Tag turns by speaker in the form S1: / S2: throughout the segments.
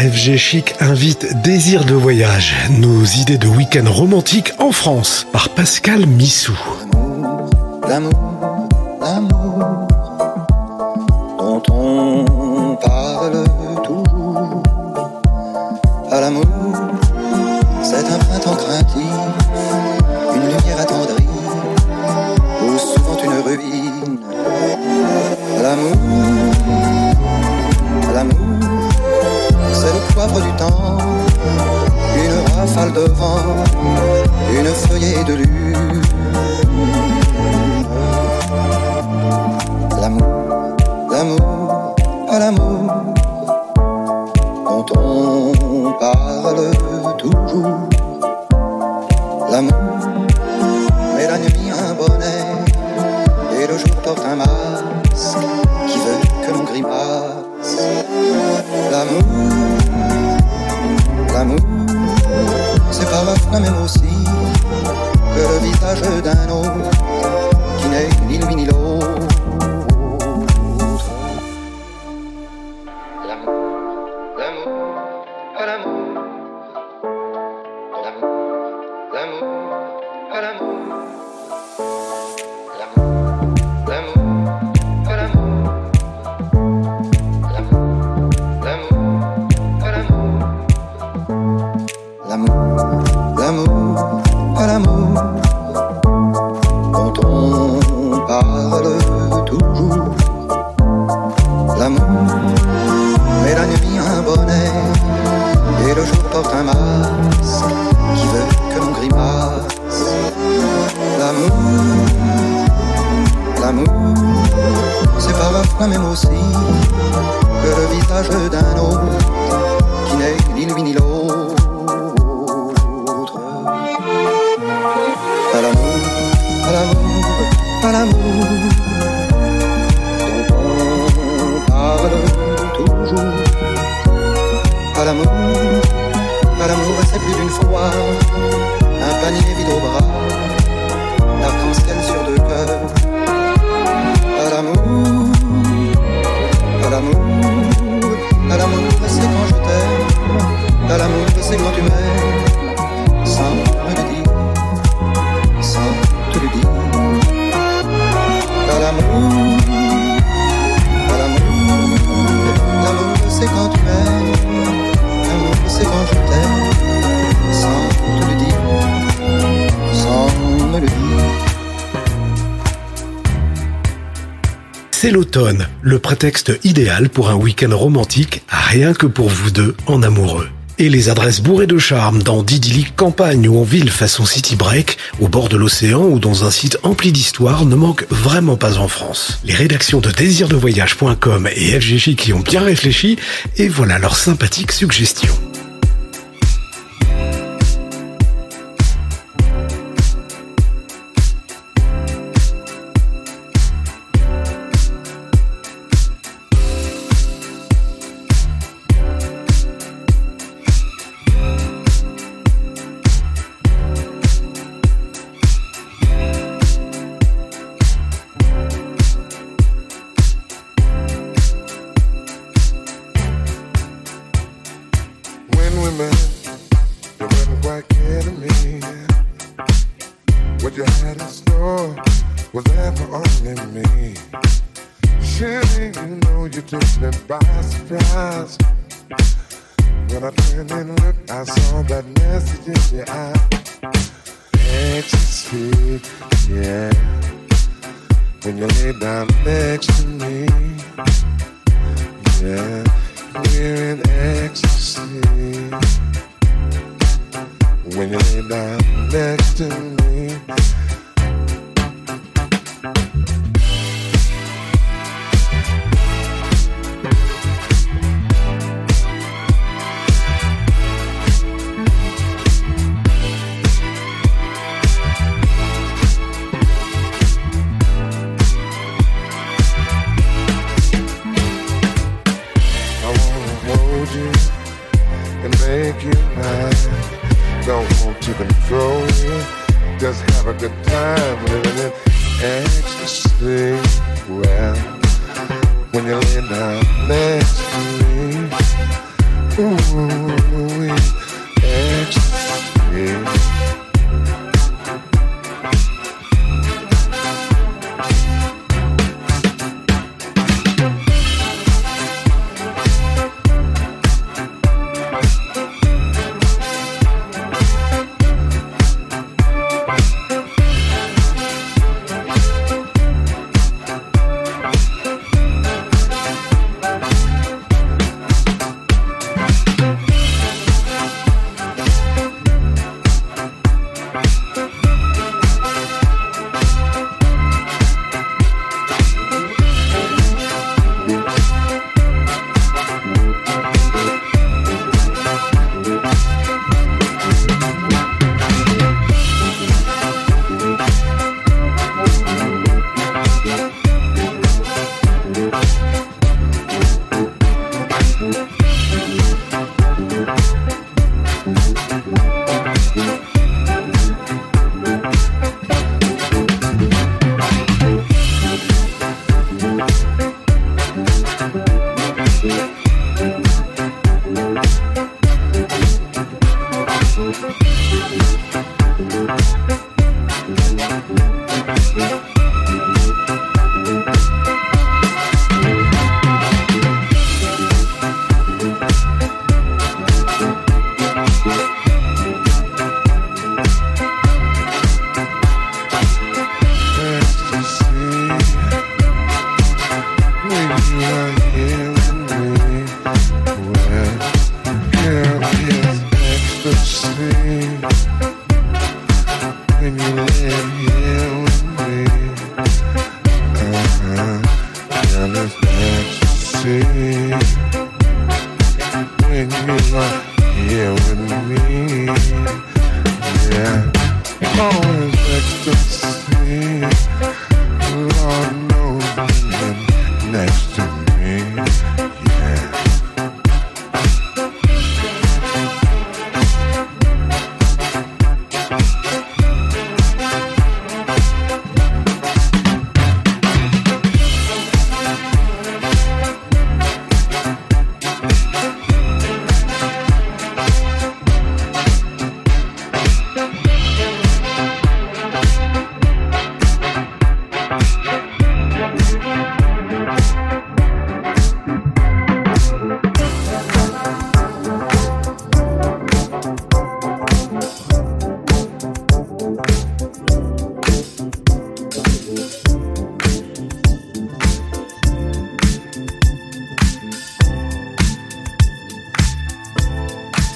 S1: FG Chic invite Désir de voyage, nos idées de week-end romantique en France, par Pascal Missou.
S2: Une rafale de vent, une feuillée de lune. L'amour, l'amour, pas l'amour parfois même aussi que le visage d'un autre L'amour, l'amour, c'est parfois même aussi. Que le visage d'un autre
S1: prétexte idéal pour un week-end romantique, rien que pour vous deux en amoureux. Et les adresses bourrées de charme dans d'idylliques campagnes ou en ville façon city break, au bord de l'océan ou dans un site empli d'histoire ne manquent vraiment pas en France. Les rédactions de désirdevoyage.com et FGJ qui ont bien réfléchi, et voilà leurs sympathiques suggestions.
S3: Met, you wasn't quite kidding me. What you had in store was there only me. Surely you know you took me by surprise. When I turned and looked, I saw that message in your eye. Ecstasy, yeah. When you lay down next to me, yeah. In ecstasy. When you lay down next to me. Have a good time living in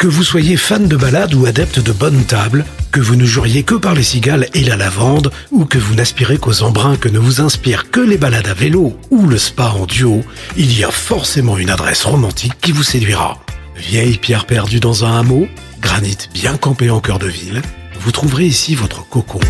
S4: Que vous soyez fan de balade ou adepte de bonne table, que vous ne juriez que par les cigales et la lavande, ou que vous n'aspirez qu'aux embruns que ne vous inspirent que les balades à vélo ou le spa en duo, il y a forcément une adresse romantique qui vous séduira. Vieille pierre perdue dans un hameau, granit bien campé en cœur de ville, vous trouverez ici votre cocon.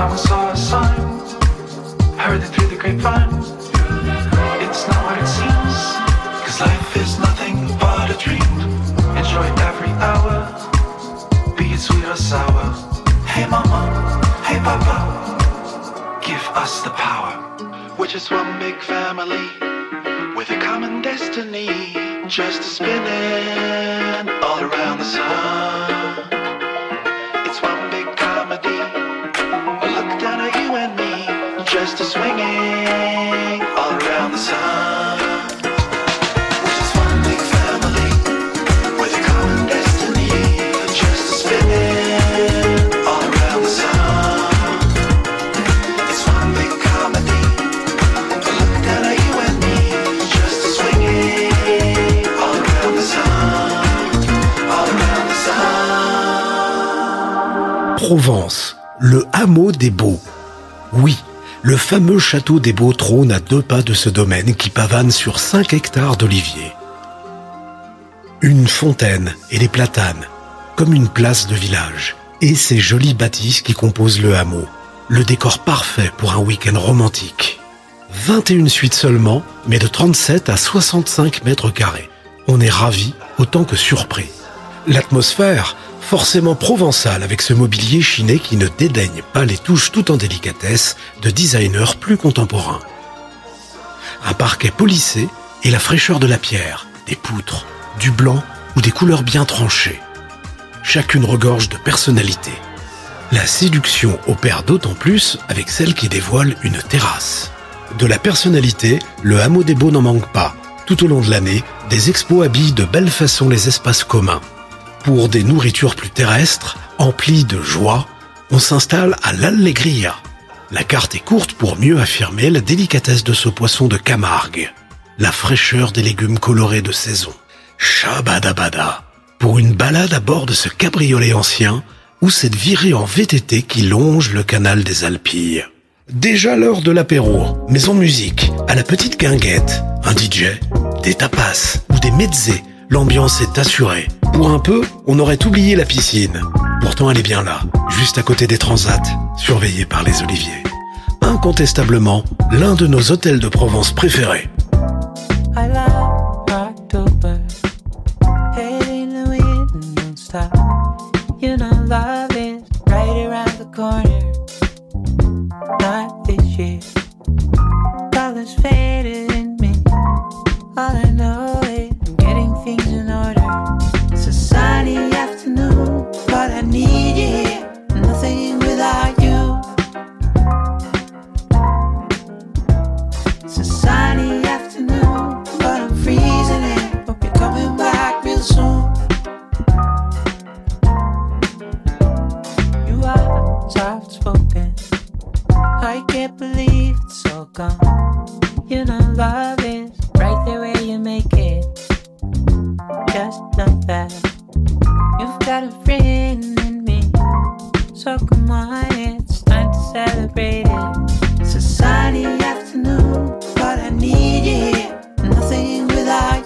S5: Time I saw a sign, heard it through the grapevine. It's not what it seems, cause life is nothing but a dream. Enjoy every hour, be it sweet or sour. Hey mama, hey papa, give us the power. We're just one big family with a common destiny, just spinning all around the sun. Around the sun, all around the sun.
S1: Provence, le hameau des Beaux. Oui, le fameux château des Beaux trône à deux pas de ce domaine qui pavane sur 5 hectares d'oliviers. Une fontaine et des platanes, comme une place de village, et ces jolies bâtisses qui composent le hameau. Le décor parfait pour un week-end romantique. 21 suites seulement, mais de 37 à 65 mètres carrés. On est ravi autant que surpris. L'atmosphère, forcément provençale avec ce mobilier chiné qui ne dédaigne pas les touches tout en délicatesse de designers plus contemporains. Un parquet polissé et la fraîcheur de la pierre, des poutres, du blanc ou des couleurs bien tranchées. Chacune regorge de personnalité. La séduction opère d'autant plus avec celle qui dévoile une terrasse. De la personnalité, le hameau des Beaux n'en manque pas. Tout au long de l'année, des expos habillent de belle façon les espaces communs. Pour des nourritures plus terrestres, emplies de joie, on s'installe à l'Allegria. La carte est courte pour mieux affirmer la délicatesse de ce poisson de Camargue, la fraîcheur des légumes colorés de saison. Shabadabada, pour une balade à bord de ce cabriolet ancien ou cette virée en VTT qui longe le canal des Alpilles. Déjà l'heure de l'apéro, mais en musique, à la petite guinguette, un DJ, des tapas ou des mezzés, l'ambiance est assurée. Pour un peu, on aurait oublié la piscine. Pourtant elle est bien là, juste à côté des transats, surveillée par les oliviers. Incontestablement, l'un de nos hôtels de Provence préférés.
S6: I can't believe it's all gone. You know, love is right there where you make it. Just like that. You've got a friend in me. So come on, it's time to celebrate it. It's a sunny afternoon, but I need you here. Nothing without you.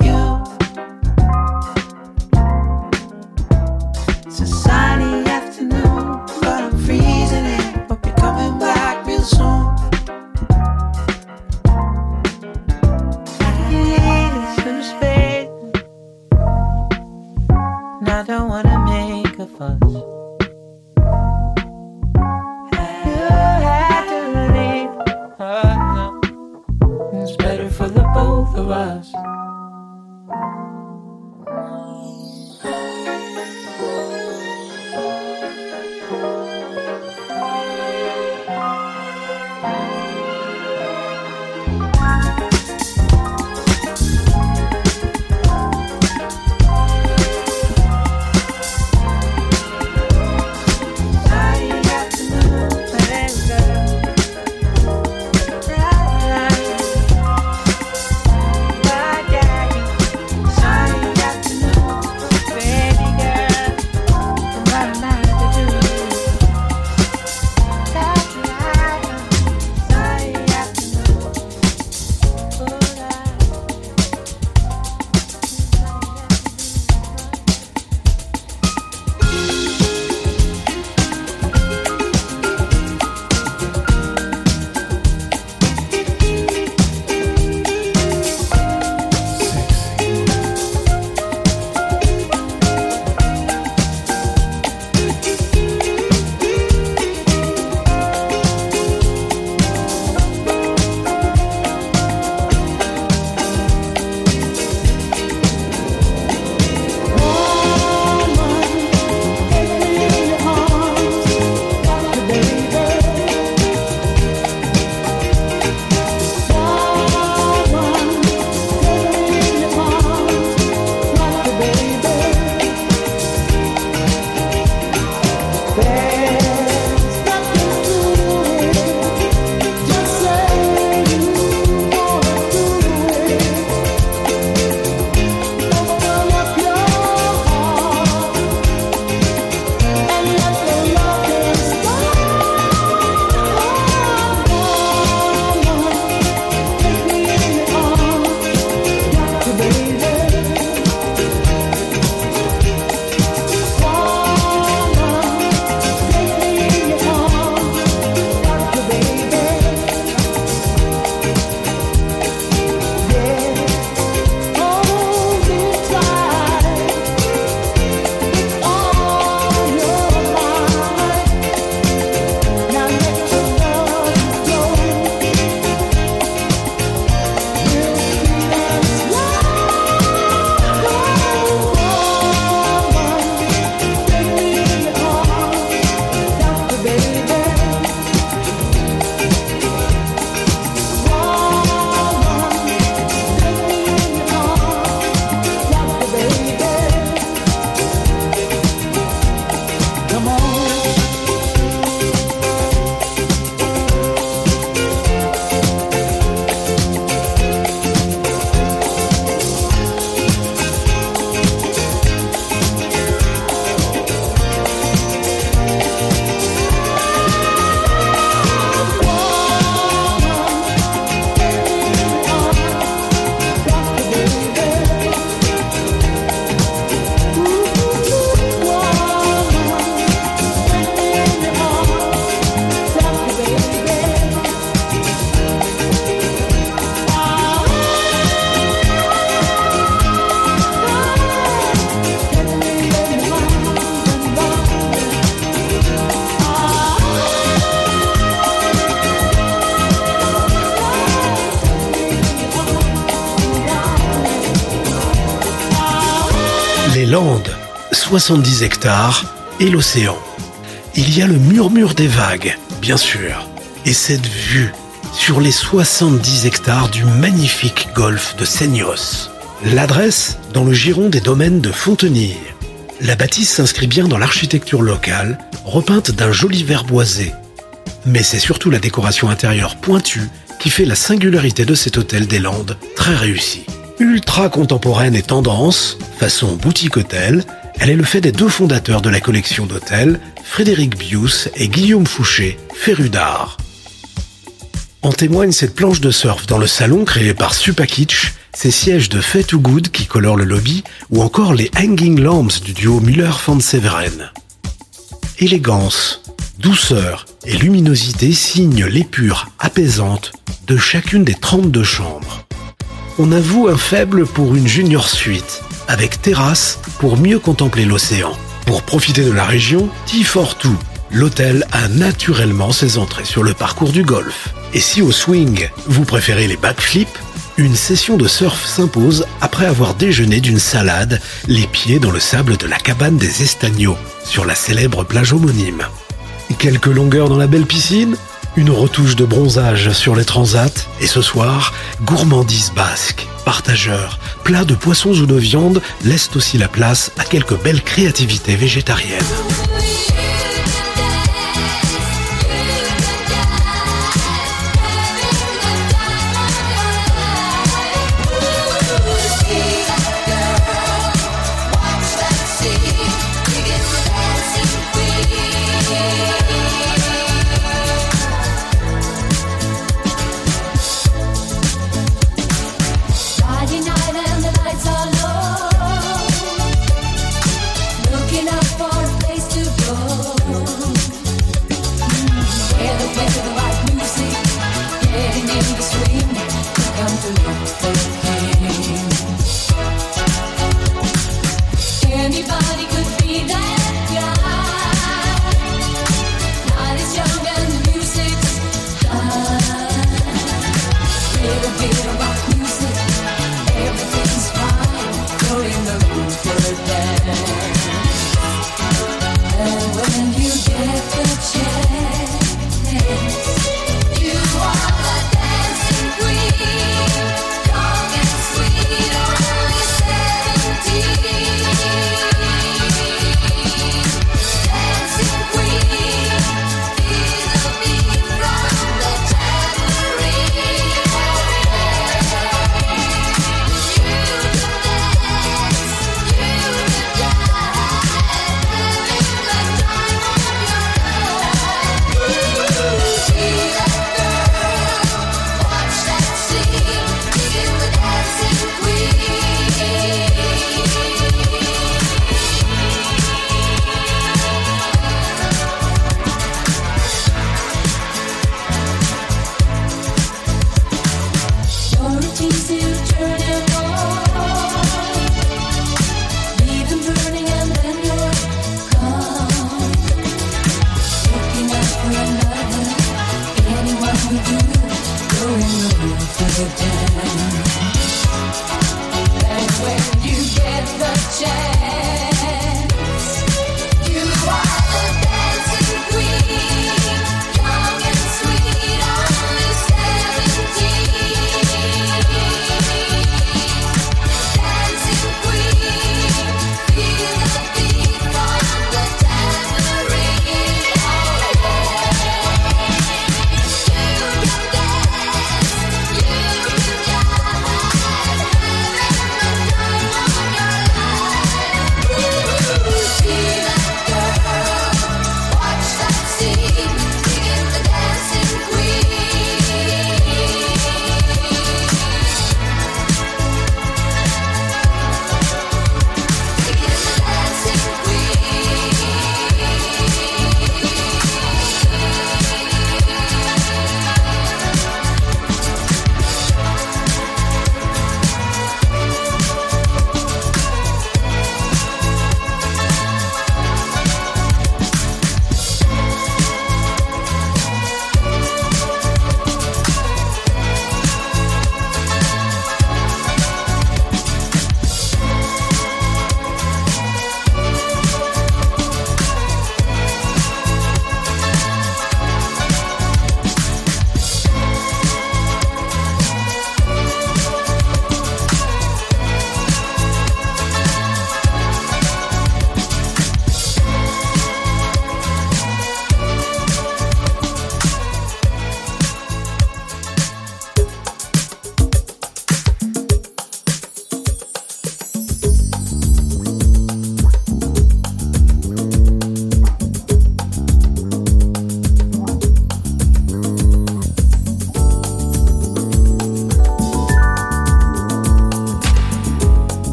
S1: Landes, 70 hectares et l'océan. Il y a le murmure des vagues, bien sûr, et cette vue sur les 70 hectares du magnifique golfe de Seignos. L'adresse dans le giron des domaines de Fontenille. La bâtisse s'inscrit bien dans l'architecture locale, repeinte d'un joli vert boisé. Mais c'est surtout la décoration intérieure pointue qui fait la singularité de cet hôtel des Landes, très réussi. Ultra contemporaine et tendance, façon boutique hôtel, elle est le fait des deux fondateurs de la collection d'hôtels, Frédéric Bius et Guillaume Fouché, férus d'art. En témoigne cette planche de surf dans le salon créé par Supakitch, ces sièges de Fait to Good qui colorent le lobby, ou encore les hanging lamps du duo Müller-Van Severen. Élégance, douceur et luminosité signent l'épure apaisante de chacune des 32 chambres on avoue un faible pour une junior suite, avec terrasse pour mieux contempler l'océan. Pour profiter de la région, T42, l'hôtel a naturellement ses entrées sur le parcours du golf. Et si au swing, vous préférez les backflips,
S7: une session de surf s'impose après avoir déjeuné d'une salade, les pieds dans le sable de la cabane des Estagnos, sur la célèbre plage homonyme. Quelques longueurs dans la belle piscine une retouche de bronzage sur les transats, et ce soir, gourmandise basque, partageurs, plats de poissons ou de viande laissent aussi la place à quelques belles créativités végétariennes.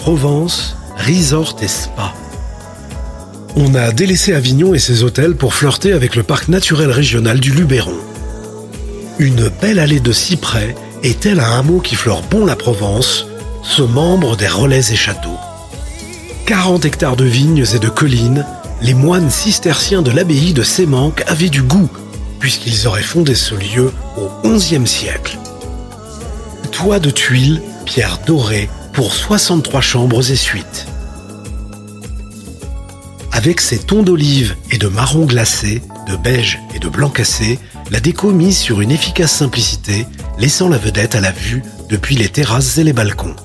S1: Provence, resort et spa. On a délaissé Avignon et ses hôtels pour flirter avec le parc naturel régional du Luberon. Une belle allée de cyprès est tel un hameau qui fleure bon la Provence, ce membre des relais et châteaux? 40 hectares de vignes et de collines, les moines cisterciens de l'abbaye de Sémanque avaient du goût, puisqu'ils auraient fondé ce lieu au XIe siècle. Toit de tuiles, pierre dorée, pour 63 chambres et suites. Avec ses tons d'olive et de marron glacé, de beige et de blanc cassé, la déco mise sur une efficace simplicité, laissant la vedette à la vue depuis les terrasses et les balcons.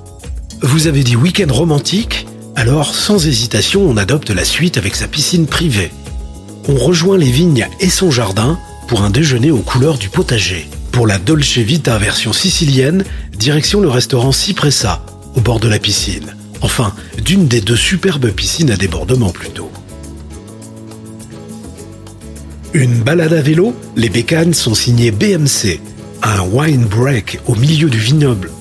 S1: Vous avez dit week-end romantique? Alors, sans hésitation, on adopte la suite avec sa piscine privée. On rejoint les vignes et son jardin pour un déjeuner aux couleurs du potager. Pour la Dolce Vita version sicilienne, direction le restaurant Cipressa, au bord de la piscine. Enfin, d'une des deux superbes piscines à débordement plutôt. Une balade à vélo, les bécanes sont signées BMC, un wine break au milieu du vignoble.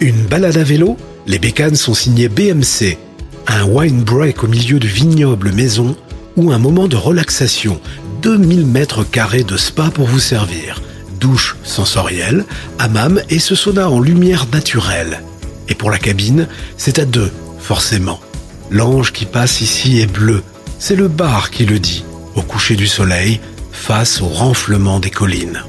S1: Une balade à vélo, les bécanes sont signées BMC, un wine break au milieu du vignoble maison ou un moment de relaxation, 2000 mètres carrés de spa pour vous servir, douche sensorielle, hammam et ce sauna en lumière naturelle. Et pour la cabine, c'est à deux, forcément. L'ange qui passe ici est bleu, c'est le bar qui le dit, au coucher du soleil, face au renflement des collines.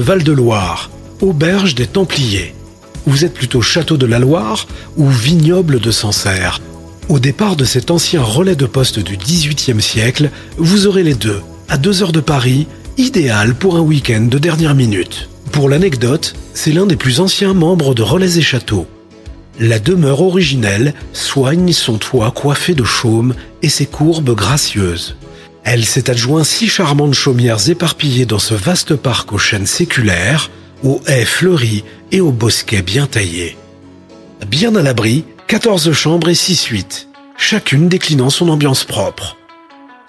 S1: Val-de-Loire, auberge des Templiers. Vous êtes plutôt château de la Loire ou vignoble de Sancerre? Au départ de cet ancien relais de poste du XVIIIe siècle, vous aurez les deux, à deux heures de Paris, idéal pour un week-end de dernière minute. Pour l'anecdote, c'est l'un des plus anciens membres de Relais et Châteaux. La demeure originelle soigne son toit coiffé de chaume et ses courbes gracieuses. Elle s'est adjoint six charmantes chaumières éparpillées dans ce vaste parc aux chênes séculaires, aux haies fleuries et aux bosquets bien taillés. Bien à l'abri, 14 chambres et 6 suites, chacune déclinant son ambiance propre.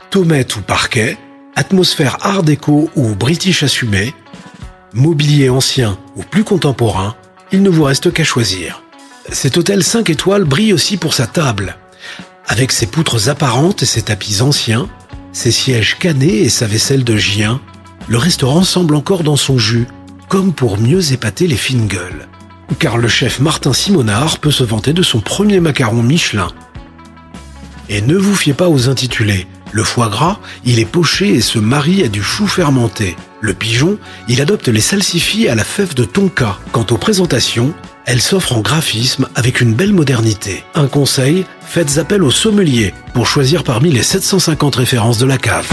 S1: Tomette ou parquet, atmosphère art déco ou british assumé, mobilier ancien ou plus contemporain, il ne vous reste qu'à choisir. Cet hôtel 5 étoiles brille aussi pour sa table. Avec ses poutres apparentes et ses tapis anciens, ses sièges canés et sa vaisselle de gien, le restaurant semble encore dans son jus, comme pour mieux épater les fines gueules. Car le chef Martin Simonard peut se vanter de son premier macaron Michelin. Et ne vous fiez pas aux intitulés. Le foie gras, il est poché et se marie à du chou fermenté. Le pigeon, il adopte les salsifis à la fève de tonka. Quant aux présentations, elles s'offrent en graphisme avec une belle modernité. Un conseil, faites appel au sommelier pour choisir parmi les 750 références de la cave.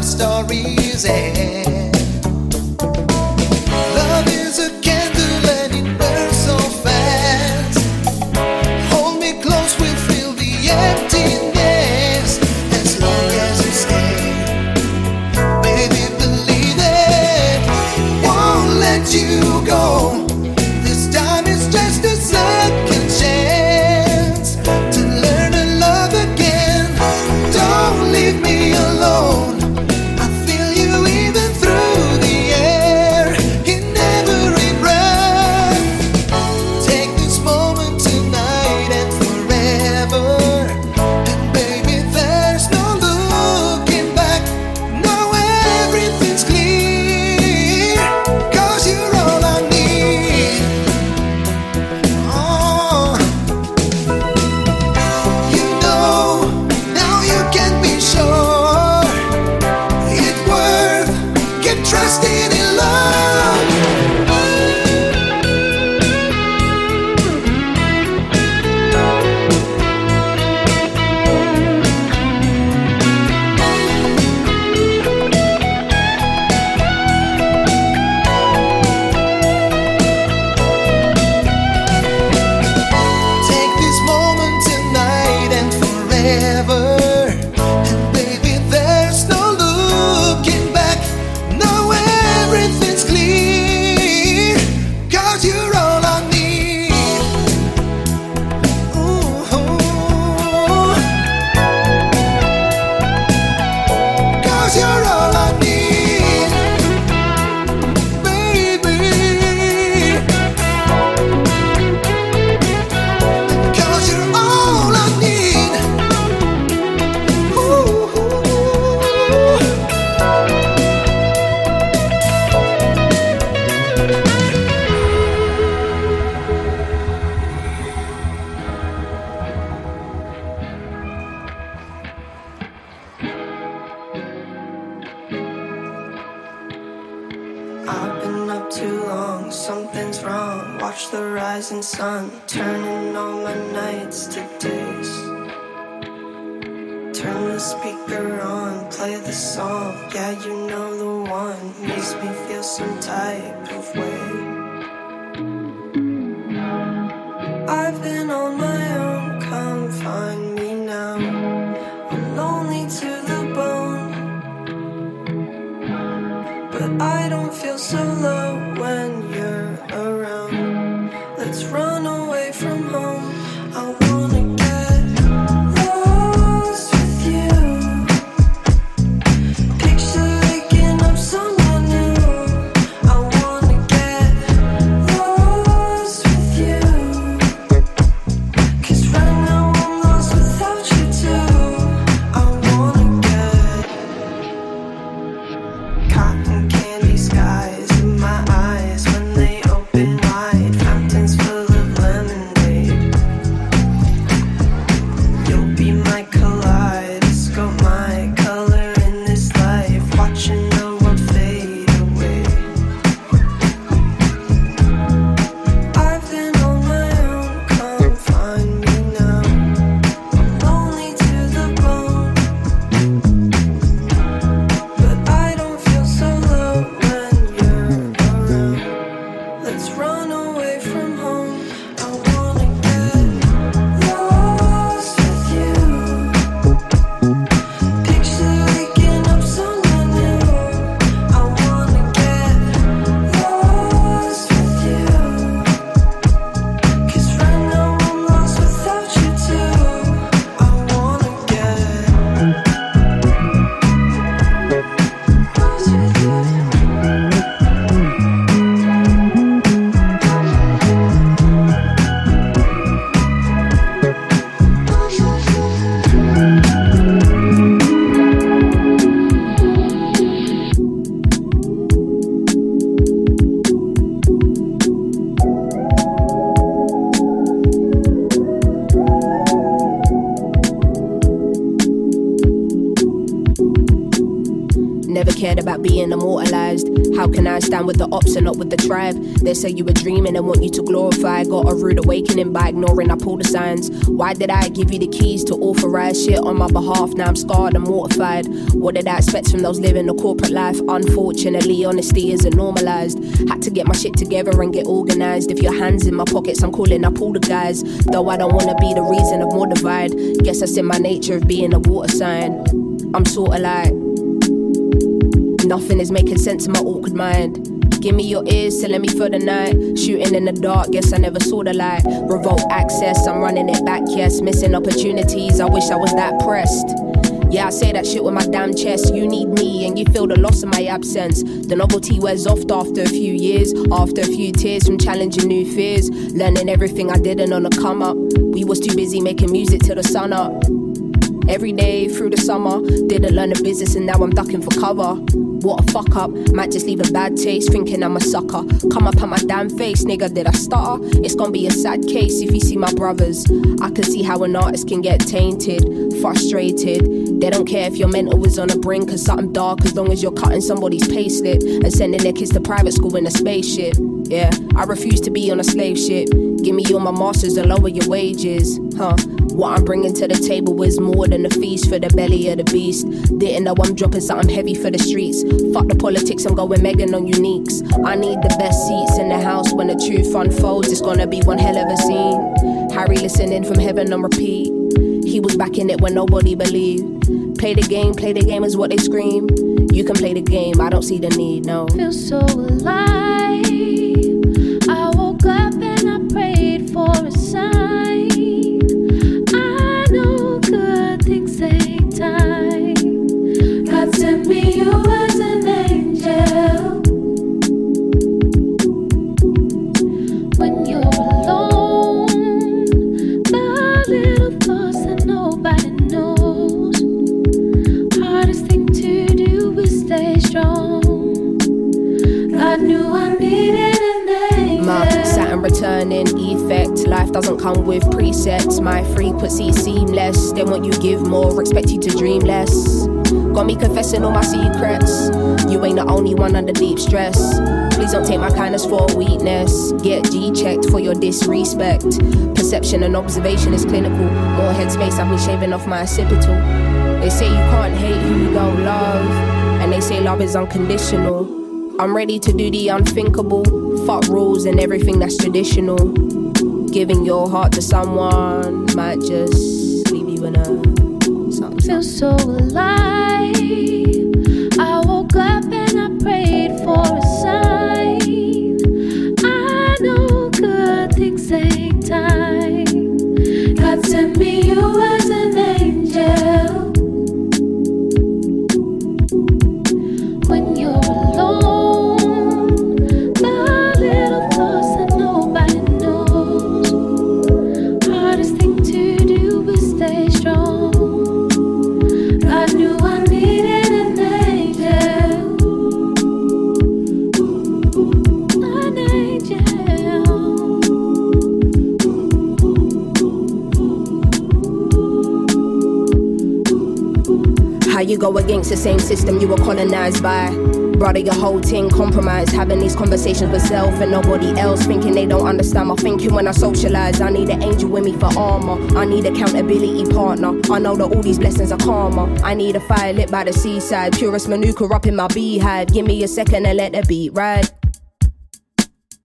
S8: love stories and the and
S9: not with the tribe? They say you were dreaming and want you to glorify. Got a rude awakening by ignoring up all the signs. Why did I give you the keys to authorize shit on my behalf? Now I'm scarred and mortified. What did I expect from those living a corporate life? Unfortunately, honesty isn't normalized. Had to get my shit together and get organized. If your hands in my pockets, I'm calling up all the guys. Though I don't wanna be the reason of more divide. Guess that's in my nature of being a water sign. I'm sorta like Nothing is making sense in my awkward mind. Give me your ears, telling me for the night. Shooting in the dark, guess I never saw the light. Revolt access, I'm running it back, yes. Missing opportunities, I wish I was that pressed. Yeah, I say that shit with my damn chest. You need me, and you feel the loss of my absence. The novelty wears off after a few years, after a few tears from challenging new fears. Learning everything I didn't on the come up. We was too busy making music till the sun up. Every day through the summer, didn't learn the business and now I'm ducking for cover. What a fuck up, might just leave a bad taste, thinking I'm a sucker. Come up on my damn face, nigga, did I stutter? It's gonna be a sad case if you see my brothers. I can see how an artist can get tainted, frustrated. They don't care if your mental is on the brink of something dark as long as you're cutting somebody's payslip and sending their kids to private school in a spaceship. Yeah, I refuse to be on a slave ship. Give me all my masters and lower your wages, huh? What I'm bringing to the table is more than a feast for the belly of the beast. Didn't know I'm dropping something heavy for the streets. Fuck the politics, I'm going Megan on uniques. I need the best seats in the house when the truth unfolds. It's gonna be one hell of a scene. Harry listening from heaven on repeat. He was back in it when nobody believed. Play the game, play the game is what they scream. You can play the game, I don't see the need, no.
S10: Feel so alive.
S9: Life doesn't come with presets. My frequency seamless. They want you give more, expect you to dream less. Got me confessing all my secrets. You ain't the only one under deep stress. Please don't take my kindness for weakness. Get G checked for your disrespect. Perception and observation is clinical. More headspace, I've been shaving off my occipital. They say you can't hate who you don't love, and they say love is unconditional. I'm ready to do the unthinkable. Fuck rules and everything that's traditional. Giving your heart to someone might just leave you in a something.
S10: feel so alive.
S9: Against the same system you were colonized by? Brother, your whole thing compromised. Having these conversations with self and nobody else, thinking they don't understand my thinking when I socialize. I need an angel with me for armor. I need accountability partner. I know that all these blessings are karma. I need a fire lit by the seaside. Purest manuka up in my beehive. Give me a second and let the beat ride.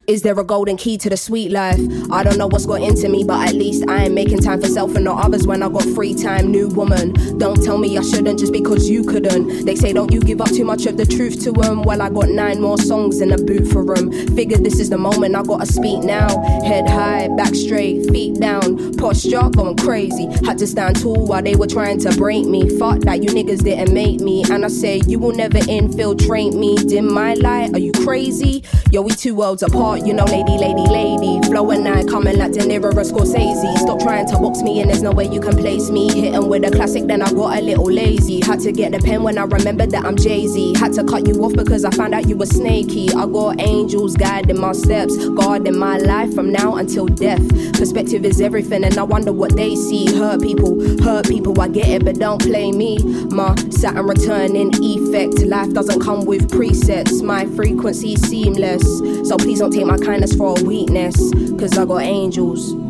S9: Is there a golden key to the sweet life? I don't know what's got into me, but at least I am making time for self and not others when I got free time. New woman, don't tell me I shouldn't just because you couldn't. They say, don't you give up too much of the truth to them. Well, I got nine more songs in the boot for them. Figured this is the moment I gotta speak now. Head high, back straight, feet down. Posture going crazy. Had to stand tall while they were trying to break me. Fuck that, you niggas didn't make me. And I say, you will never infiltrate me. Dim my light, are you crazy?
S6: Yo, we two worlds apart, you know, lady, lady, lady. Flow and I coming like De Niro or Scorsese. Stop trying to box me in, there's no way you can place me. Hitting with a classic, then I got a little lazy. Had to get the pen when I remembered that I'm Jay Z. Had to cut you off because I found out you were snaky. I got angels guiding my steps, guarding my life from now until death. Perspective is everything, and I wonder what they see. Hurt people, hurt people, I get it, but don't play me. My Saturn returning effect. Life doesn't come with presets, my frequency seamless. So please don't take my kindness for a weakness, cause I got angels.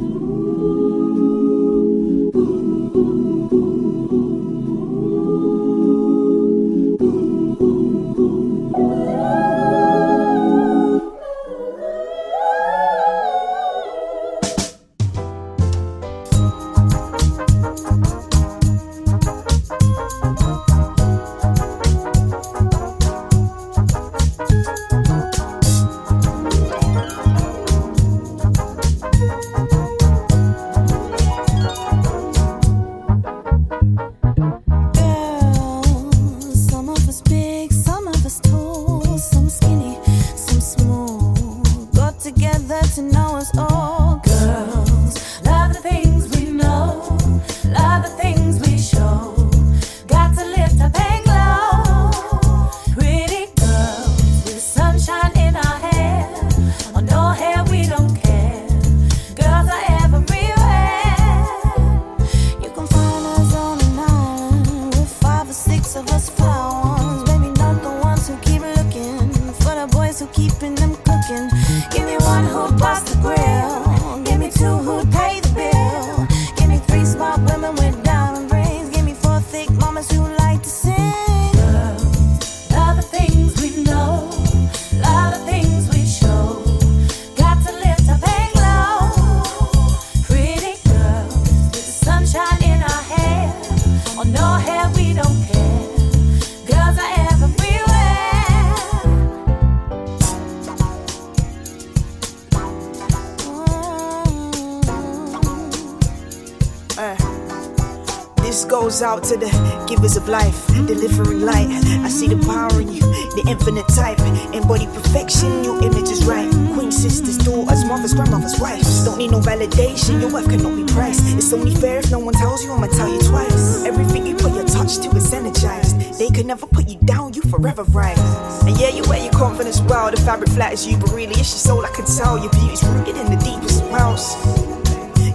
S11: Goes out to the givers of life, delivering light. I see the power in you, the infinite type. Embody perfection, your image is right. Queen sisters, daughters, mothers, grandmothers, wives. Don't need no validation, your worth cannot be priced. It's only fair if no one tells you, I'ma tell you twice. Everything you put your touch to is energized. They could never put you down, you forever rise. And yeah, you wear your confidence well, the fabric flatters you, but really it's your soul, I can tell. Your beauty's rooted in the deepest wells.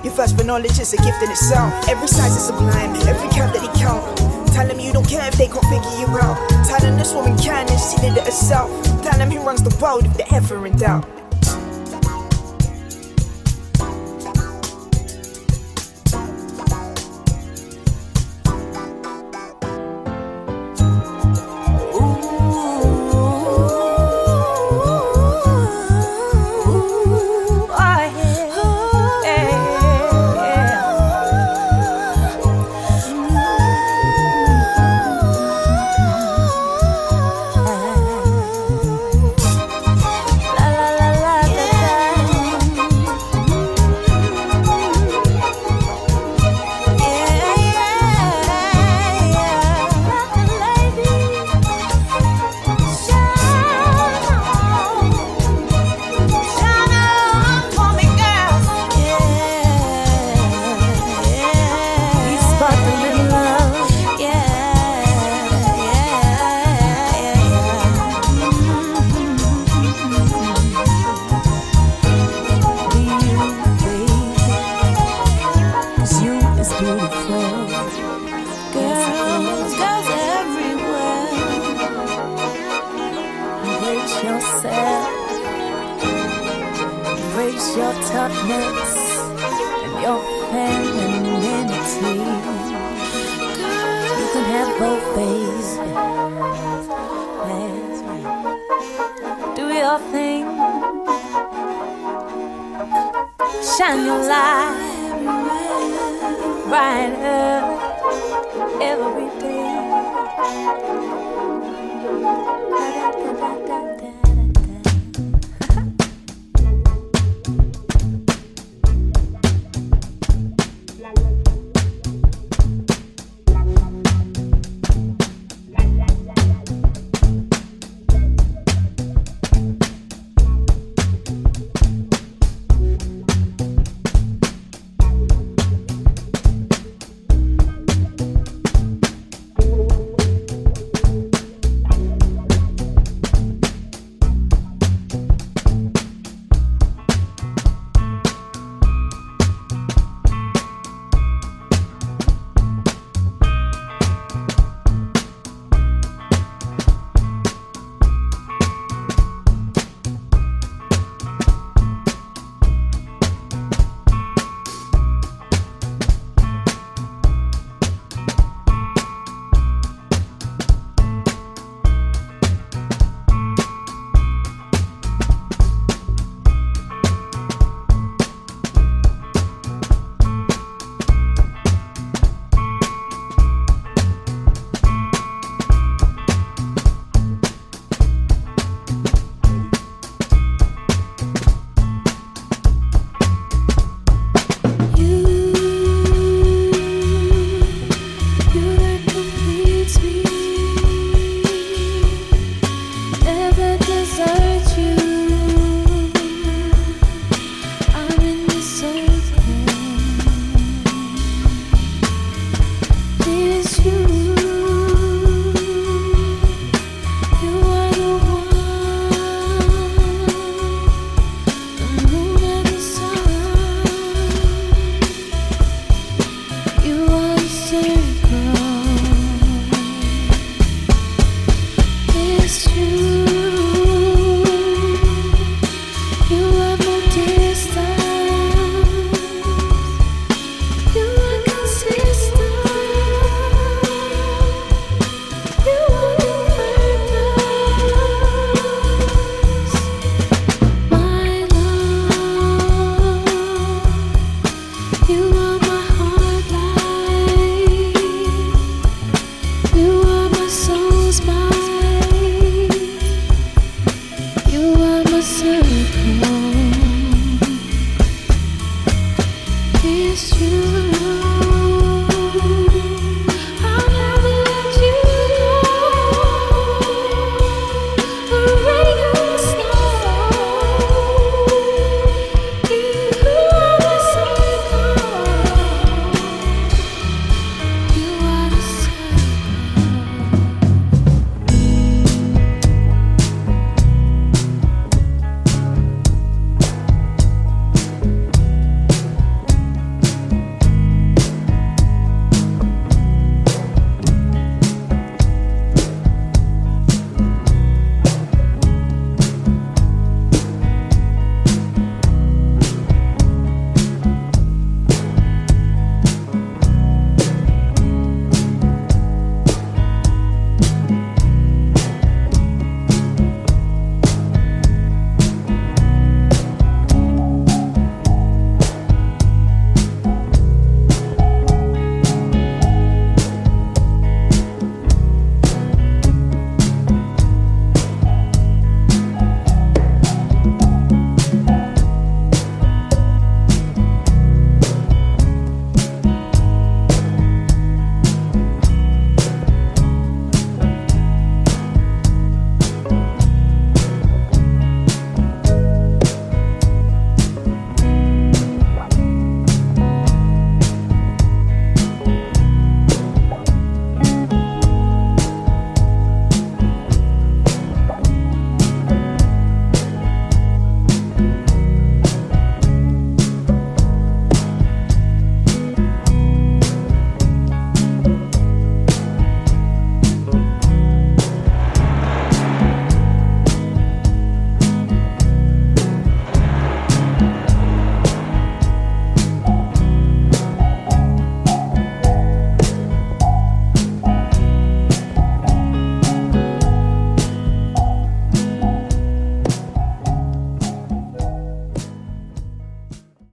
S11: Your thirst for knowledge is a gift in itself. Every size is sublime, every curve that he count. Tell him you don't care if they can't figure you out. Tell him this woman can and she did it herself. Tell him he runs the world if they're ever in doubt.